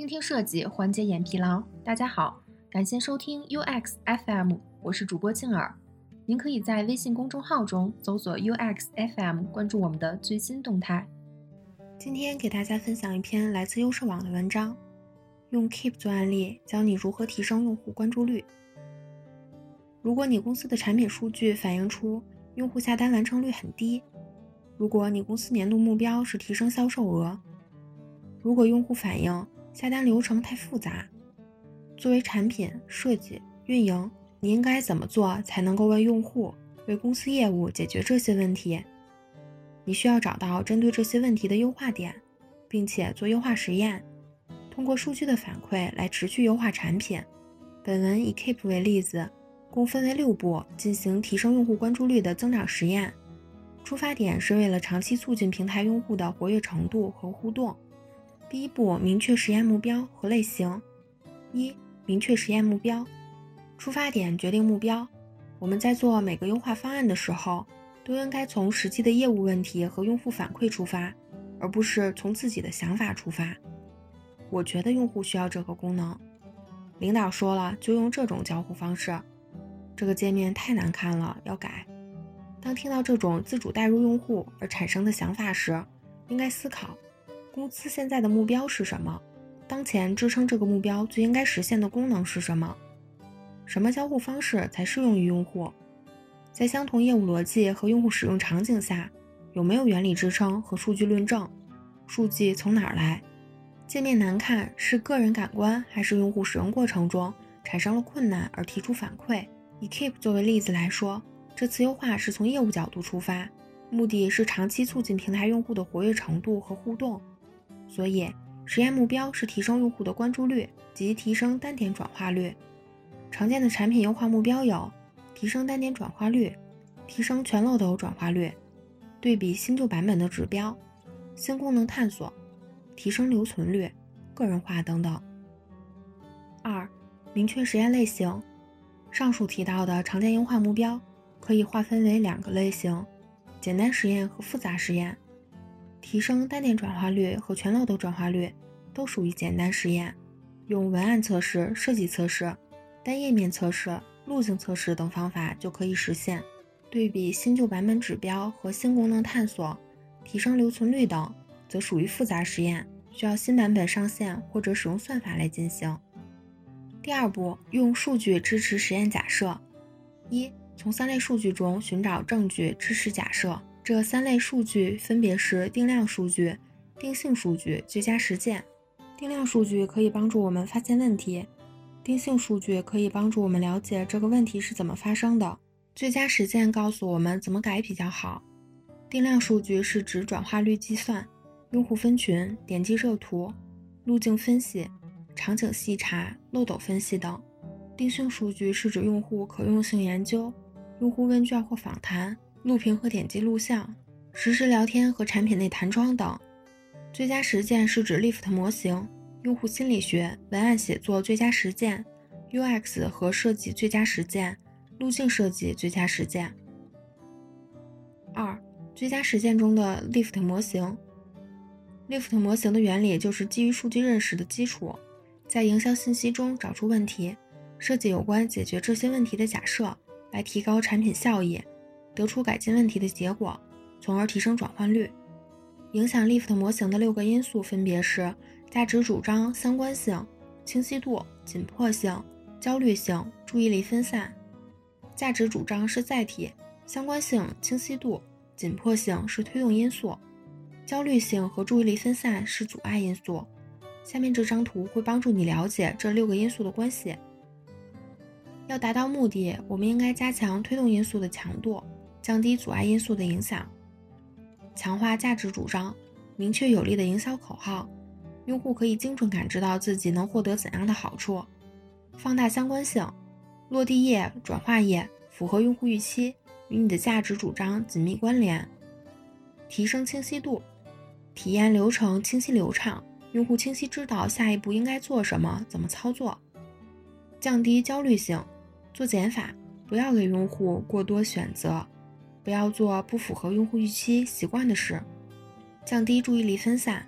倾听设计，缓解眼疲劳。大家好，感谢收听 UX FM，我是主播静儿。您可以在微信公众号中搜索 UX FM，关注我们的最新动态。今天给大家分享一篇来自优设网的文章，用 Keep 做案例，教你如何提升用户关注率。如果你公司的产品数据反映出用户下单完成率很低，如果你公司年度目标是提升销售额，如果用户反映下单流程太复杂，作为产品设计运营，你应该怎么做才能够为用户、为公司业务解决这些问题？你需要找到针对这些问题的优化点，并且做优化实验，通过数据的反馈来持续优化产品。本文以 Keep 为例子，共分为六步进行提升用户关注率的增长实验。出发点是为了长期促进平台用户的活跃程度和互动。第一步，明确实验目标和类型。一、明确实验目标。出发点决定目标。我们在做每个优化方案的时候，都应该从实际的业务问题和用户反馈出发，而不是从自己的想法出发。我觉得用户需要这个功能，领导说了就用这种交互方式。这个界面太难看了，要改。当听到这种自主带入用户而产生的想法时，应该思考公司现在的目标是什么，当前支撑这个目标最应该实现的功能是什么，什么交互方式才适用于用户，在相同业务逻辑和用户使用场景下，有没有原理支撑和数据论证，数据从哪儿来？界面难看是个人感官还是用户使用过程中产生了困难而提出反馈？以 Keep 作为例子来说。这次优化是从业务角度出发，目的是长期促进平台用户的活跃程度和互动，所以实验目标是提升用户的关注率及提升单点转化率。常见的产品优化目标有：提升单点转化率、提升全漏斗转化率、对比新旧版本的指标、新功能探索、提升留存率、个人化等等。二、明确实验类型。上述提到的常见优化目标。可以划分为两个类型：简单实验和复杂实验。提升单点转化率和全漏斗转化率都属于简单实验，用文案测试、设计测试、单页面测试、路径测试等方法就可以实现。对比新旧版本指标和新功能探索、提升留存率等，则属于复杂实验，需要新版本上线或者使用算法来进行。第二步，用数据支持实验假设。一从三类数据中寻找证据支持假设。这三类数据分别是定量数据、定性数据、最佳实践。定量数据可以帮助我们发现问题，定性数据可以帮助我们了解这个问题是怎么发生的，最佳实践告诉我们怎么改比较好。定量数据是指转化率计算、用户分群、点击热图、路径分析、场景细查、漏斗分析等。定性数据是指用户可用性研究。用户问卷或访谈、录屏和点击录像、实时聊天和产品内弹窗等。最佳实践是指 Lift 模型、用户心理学、文案写作最佳实践、UX 和设计最佳实践、路径设计最佳实践。二、最佳实践中的 Lift 模型。Lift 模型的原理就是基于数据认识的基础，在营销信息中找出问题，设计有关解决这些问题的假设。来提高产品效益，得出改进问题的结果，从而提升转换率。影响 Lift 模型的六个因素分别是：价值主张、相关性、清晰度、紧迫性、焦虑性、注意力分散。价值主张是载体，相关性、清晰度、紧迫性是推动因素，焦虑性和注意力分散是阻碍因素。下面这张图会帮助你了解这六个因素的关系。要达到目的，我们应该加强推动因素的强度，降低阻碍因素的影响，强化价值主张，明确有力的营销口号，用户可以精准感知到自己能获得怎样的好处，放大相关性，落地页、转化页符合用户预期，与你的价值主张紧密关联，提升清晰度，体验流程清晰流畅，用户清晰知道下一步应该做什么，怎么操作，降低焦虑性。做减法，不要给用户过多选择，不要做不符合用户预期习惯的事，降低注意力分散，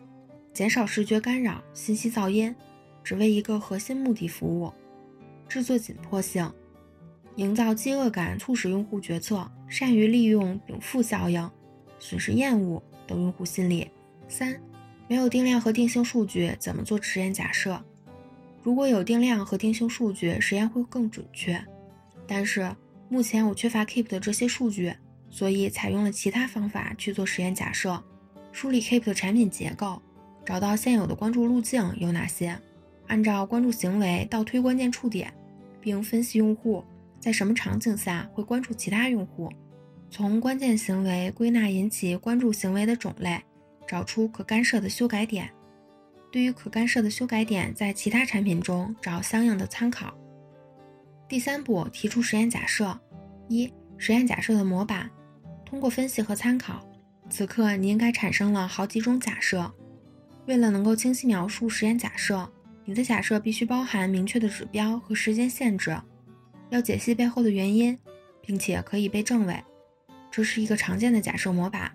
减少视觉干扰、信息噪音，只为一个核心目的服务，制作紧迫性，营造饥饿感，促使用户决策，善于利用禀赋效应，损失厌恶等用户心理。三、没有定量和定性数据，怎么做实验假设？如果有定量和定性数据，实验会更准确。但是目前我缺乏 Keep 的这些数据，所以采用了其他方法去做实验假设。梳理 Keep 的产品结构，找到现有的关注路径有哪些，按照关注行为倒推关键触点，并分析用户在什么场景下会关注其他用户，从关键行为归纳引起关注行为的种类，找出可干涉的修改点。对于可干涉的修改点，在其他产品中找相应的参考。第三步，提出实验假设。一、实验假设的模板，通过分析和参考。此刻你应该产生了好几种假设。为了能够清晰描述实验假设，你的假设必须包含明确的指标和时间限制，要解析背后的原因，并且可以被证伪。这是一个常见的假设模板。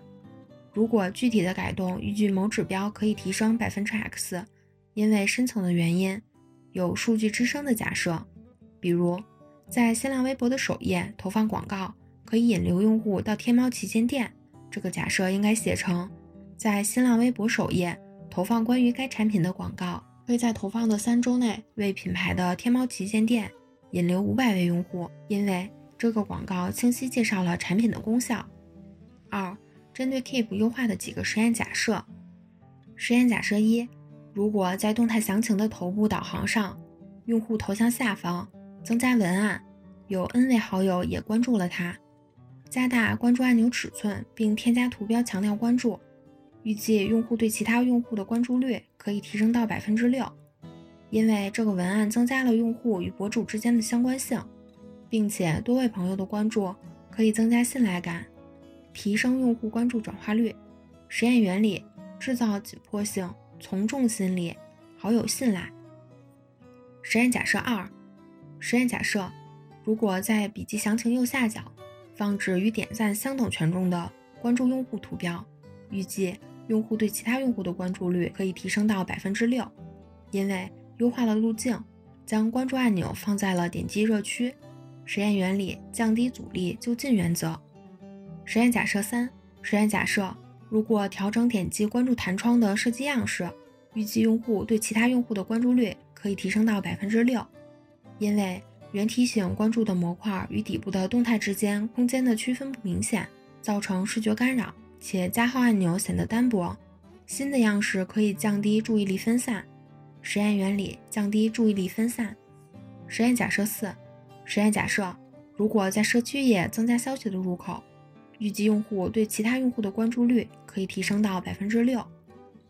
如果具体的改动预计某指标可以提升百分之 x，因为深层的原因，有数据支撑的假设，比如在新浪微博的首页投放广告可以引流用户到天猫旗舰店。这个假设应该写成，在新浪微博首页投放关于该产品的广告，会在投放的三周内为品牌的天猫旗舰店引流五百位用户，因为这个广告清晰介绍了产品的功效。二、针对 Keep 优化的几个实验假设。实验假设一：如果在动态详情的头部导航上，用户头像下方增加文案，有 N 位好友也关注了他。加大关注按钮尺寸，并添加图标强调关注，预计用户对其他用户的关注率可以提升到百分之六，因为这个文案增加了用户与博主之间的相关性，并且多位朋友的关注可以增加信赖感，提升用户关注转化率。实验原理：制造紧迫性，从众心理，好友信赖。实验假设二：实验假设，如果在笔记详情右下角。放置与点赞相等权重的关注用户图标，预计用户对其他用户的关注率可以提升到百分之六，因为优化了路径，将关注按钮放在了点击热区。实验原理：降低阻力就近原则。实验假设三：实验假设，如果调整点击关注弹窗的设计样式，预计用户对其他用户的关注率可以提升到百分之六，因为。原提醒关注的模块与底部的动态之间空间的区分不明显，造成视觉干扰，且加号按钮显得单薄。新的样式可以降低注意力分散。实验原理：降低注意力分散。实验假设四：实验假设，如果在社区页增加消息的入口，预计用户对其他用户的关注率可以提升到百分之六，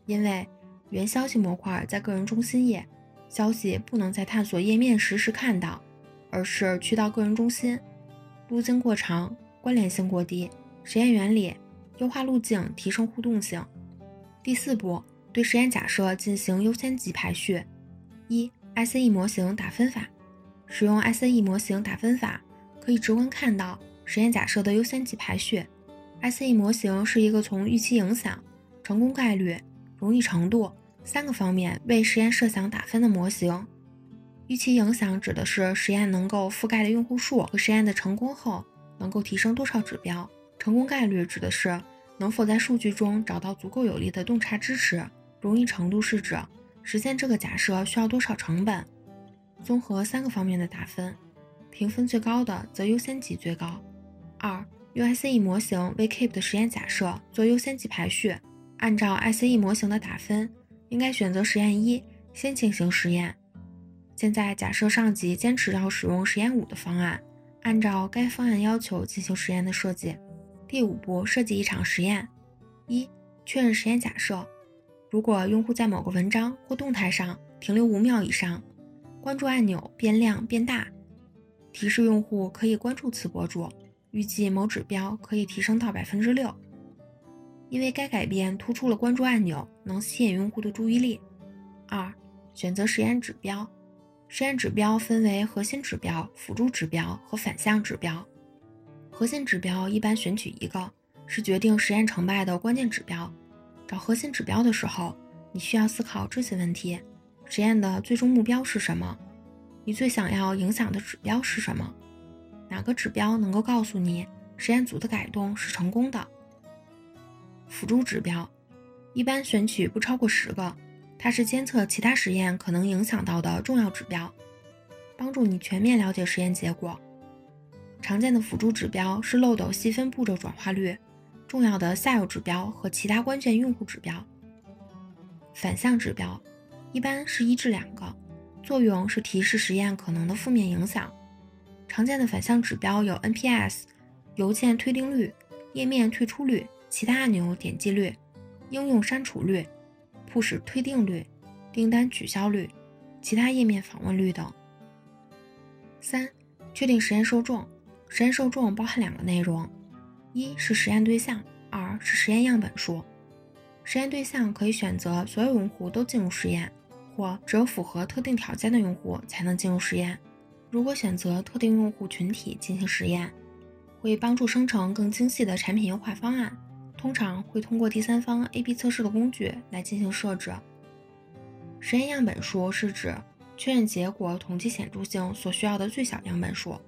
因为原消息模块在个人中心页，消息不能在探索页面实时看到。而是去到个人中心，路径过长，关联性过低。实验原理：优化路径，提升互动性。第四步，对实验假设进行优先级排序。一、ICE 模型打分法。使用 ICE 模型打分法，可以直观看到实验假设的优先级排序。ICE 模型是一个从预期影响、成功概率、容易程度三个方面为实验设想打分的模型。预期影响指的是实验能够覆盖的用户数和实验的成功后能够提升多少指标。成功概率指的是能否在数据中找到足够有力的洞察支持。容易程度是指实现这个假设需要多少成本。综合三个方面的打分，评分最高的则优先级最高。二，用 ICE 模型为 Keep 的实验假设做优先级排序。按照 ICE 模型的打分，应该选择实验一，先进行实验。现在假设上级坚持要使用实验五的方案，按照该方案要求进行实验的设计。第五步，设计一场实验。一、确认实验假设。如果用户在某个文章或动态上停留五秒以上，关注按钮变亮变大，提示用户可以关注此博主，预计某指标可以提升到百分之六，因为该改变突出了关注按钮能吸引用户的注意力。二、选择实验指标。实验指标分为核心指标、辅助指标和反向指标。核心指标一般选取一个，是决定实验成败的关键指标。找核心指标的时候，你需要思考这些问题：实验的最终目标是什么？你最想要影响的指标是什么？哪个指标能够告诉你实验组的改动是成功的？辅助指标一般选取不超过十个，它是监测其他实验可能影响到的重要指标，帮助你全面了解实验结果。常见的辅助指标是漏斗细分步骤转化率、重要的下游指标和其他关键用户指标。反向指标一般是一至两个，作用是提示实验可能的负面影响。常见的反向指标有 NPS、邮件退订率、页面退出率、其他按钮点击率、应用删除率、push 退订率、订单取消率、其他页面访问率等。三、确定实验受众。实验受众包含两个内容：一是实验对象，二是实验样本数。实验对象可以选择所有用户都进入实验，或只有符合特定条件的用户才能进入实验。如果选择特定用户群体进行实验，会帮助生成更精细的产品优化方案。通常会通过第三方 A/B 测试的工具来进行设置。实验样本数是指确认结果统计显著性所需要的最小样本数。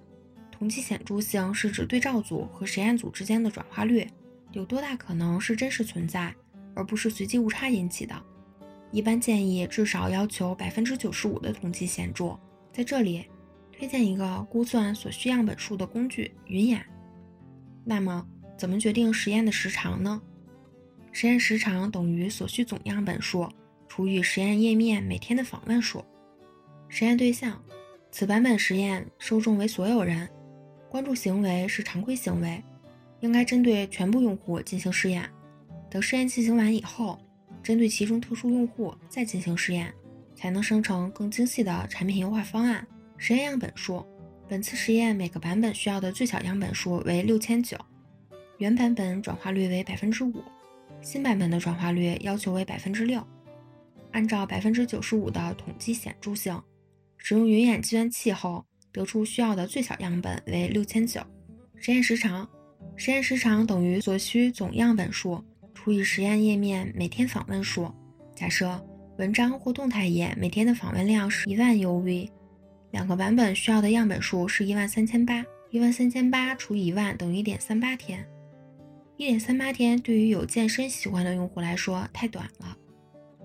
统计显著性是指对照组和实验组之间的转化率有多大可能是真实存在，而不是随机误差引起的。一般建议至少要求百分之九十五的统计显著。在这里。推荐一个估算所需样本数的工具——云眼。那么，怎么决定实验的时长呢？实验时长等于所需总样本数除以实验页面每天的访问数。实验对象：此版本实验受众为所有人，关注行为是常规行为，应该针对全部用户进行试验。等试验进行完以后，针对其中特殊用户再进行试验，才能生成更精细的产品优化方案。实验样本数，本次实验每个版本需要的最小样本数为六千九，原版本转化率为百分之五，新版本的转化率要求为百分之六。按照百分之九十五的统计显著性，使用云眼计算器后得出需要的最小样本为六千九。实验时长，实验时长等于所需总样本数除以实验页面每天访问数。假设文章或动态页每天的访问量是一万 UV。两个版本需要的样本数是一万三千八，一万三千八除以一万等于一点三八天。一点三八天对于有健身习惯的用户来说太短了。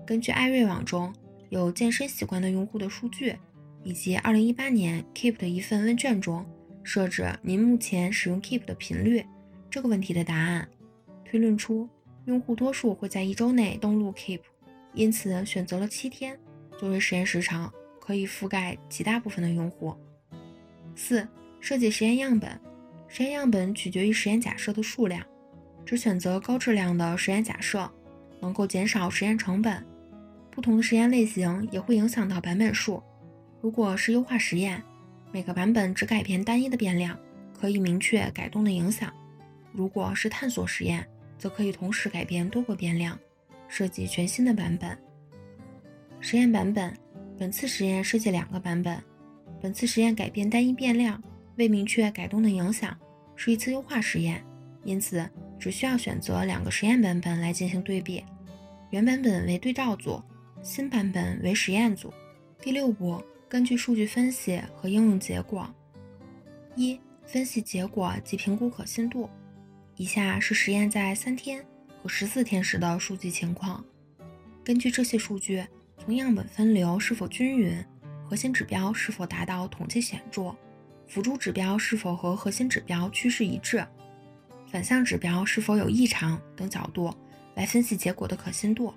根据艾瑞网中有健身习惯的用户的数据，以及二零一八年 Keep 的一份问卷中设置您目前使用 Keep 的频率这个问题的答案，推论出用户多数会在一周内登录 Keep，因此选择了七天作为实验时长。可以覆盖极大部分的用户。四、设计实验样本。实验样本取决于实验假设的数量，只选择高质量的实验假设，能够减少实验成本。不同的实验类型也会影响到版本数。如果是优化实验，每个版本只改变单一的变量，可以明确改动的影响；如果是探索实验，则可以同时改变多个变量，设计全新的版本。实验版本。本次实验设计两个版本。本次实验改变单一变量，未明确改动的影响，是一次优化实验，因此只需要选择两个实验版本来进行对比。原版本为对照组，新版本为实验组。第六步，根据数据分析和应用结果。一、分析结果及评估可信度。以下是实验在三天和十四天时的数据情况。根据这些数据。从样本分流是否均匀，核心指标是否达到统计显著，辅助指标是否和核心指标趋势一致，反向指标是否有异常等角度来分析结果的可信度。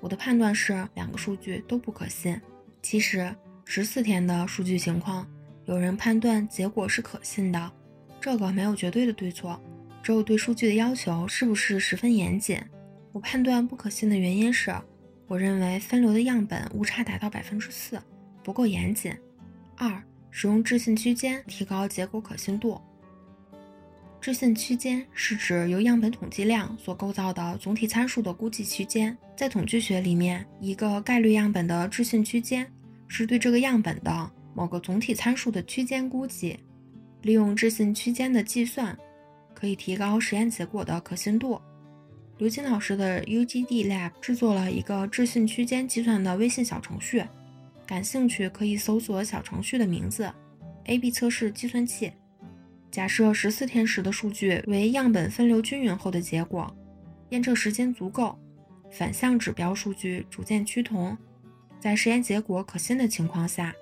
我的判断是两个数据都不可信。其实十四天的数据情况，有人判断结果是可信的，这个没有绝对的对错，只有对数据的要求是不是十分严谨。我判断不可信的原因是。我认为分流的样本误差达到百分之四，不够严谨。二、使用置信区间提高结果可信度。置信区间是指由样本统计量所构造的总体参数的估计区间。在统计学里面，一个概率样本的置信区间是对这个样本的某个总体参数的区间估计。利用置信区间的计算，可以提高实验结果的可信度。刘金老师的 UGD Lab 制作了一个置信区间计算的微信小程序，感兴趣可以搜索小程序的名字 “A/B 测试计算器”。假设十四天时的数据为样本分流均匀后的结果，验证时间足够，反向指标数据逐渐趋同，在实验结果可信的情况下，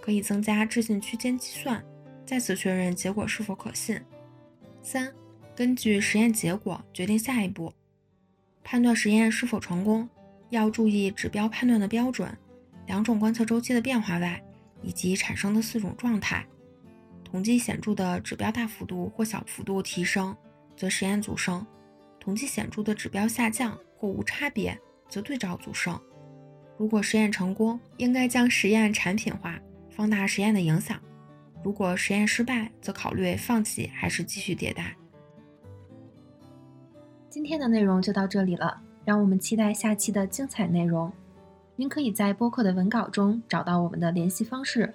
可以增加置信区间计算，再次确认结果是否可信。三、根据实验结果决定下一步，判断实验是否成功，要注意指标判断的标准。两种观测周期的变化外，以及产生的四种状态，统计显著的指标大幅度或小幅度提升，则实验组胜；统计显著的指标下降或无差别，则对照组胜。如果实验成功，应该将实验产品化，放大实验的影响；如果实验失败，则考虑放弃还是继续迭代。今天的内容就到这里了，让我们期待下期的精彩内容。您可以在播客的文稿中找到我们的联系方式，